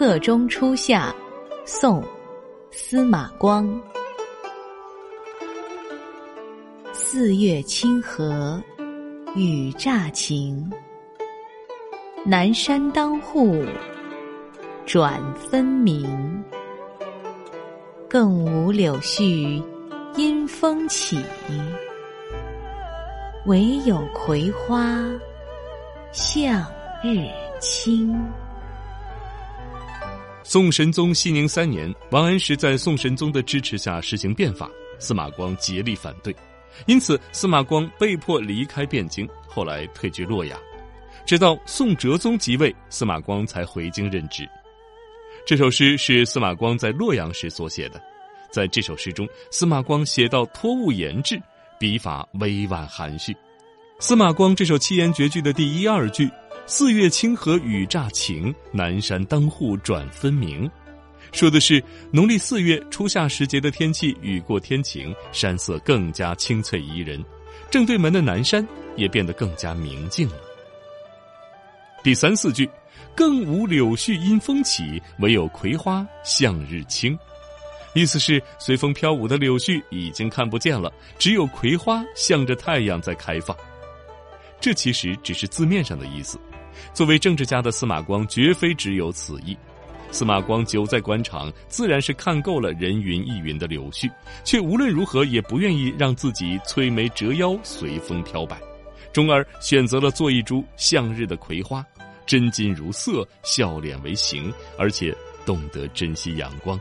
客中初夏，宋，司马光。四月清河，雨乍晴。南山当户，转分明。更无柳絮，因风起。唯有葵花，向日倾。宋神宗熙宁三年，王安石在宋神宗的支持下实行变法，司马光竭力反对，因此司马光被迫离开汴京，后来退居洛阳。直到宋哲宗即位，司马光才回京任职。这首诗是司马光在洛阳时所写的，在这首诗中，司马光写到托物言志，笔法委婉含蓄。司马光这首七言绝句的第一二句。四月清河雨乍晴，南山当户转分明，说的是农历四月初夏时节的天气雨过天晴，山色更加清翠宜人，正对门的南山也变得更加明净了。第三四句，更无柳絮因风起，唯有葵花向日倾，意思是随风飘舞的柳絮已经看不见了，只有葵花向着太阳在开放。这其实只是字面上的意思。作为政治家的司马光绝非只有此意，司马光久在官场，自然是看够了人云亦云的柳絮，却无论如何也不愿意让自己摧眉折腰、随风飘摆，终而选择了做一株向日的葵花，真金如色，笑脸为形，而且懂得珍惜阳光。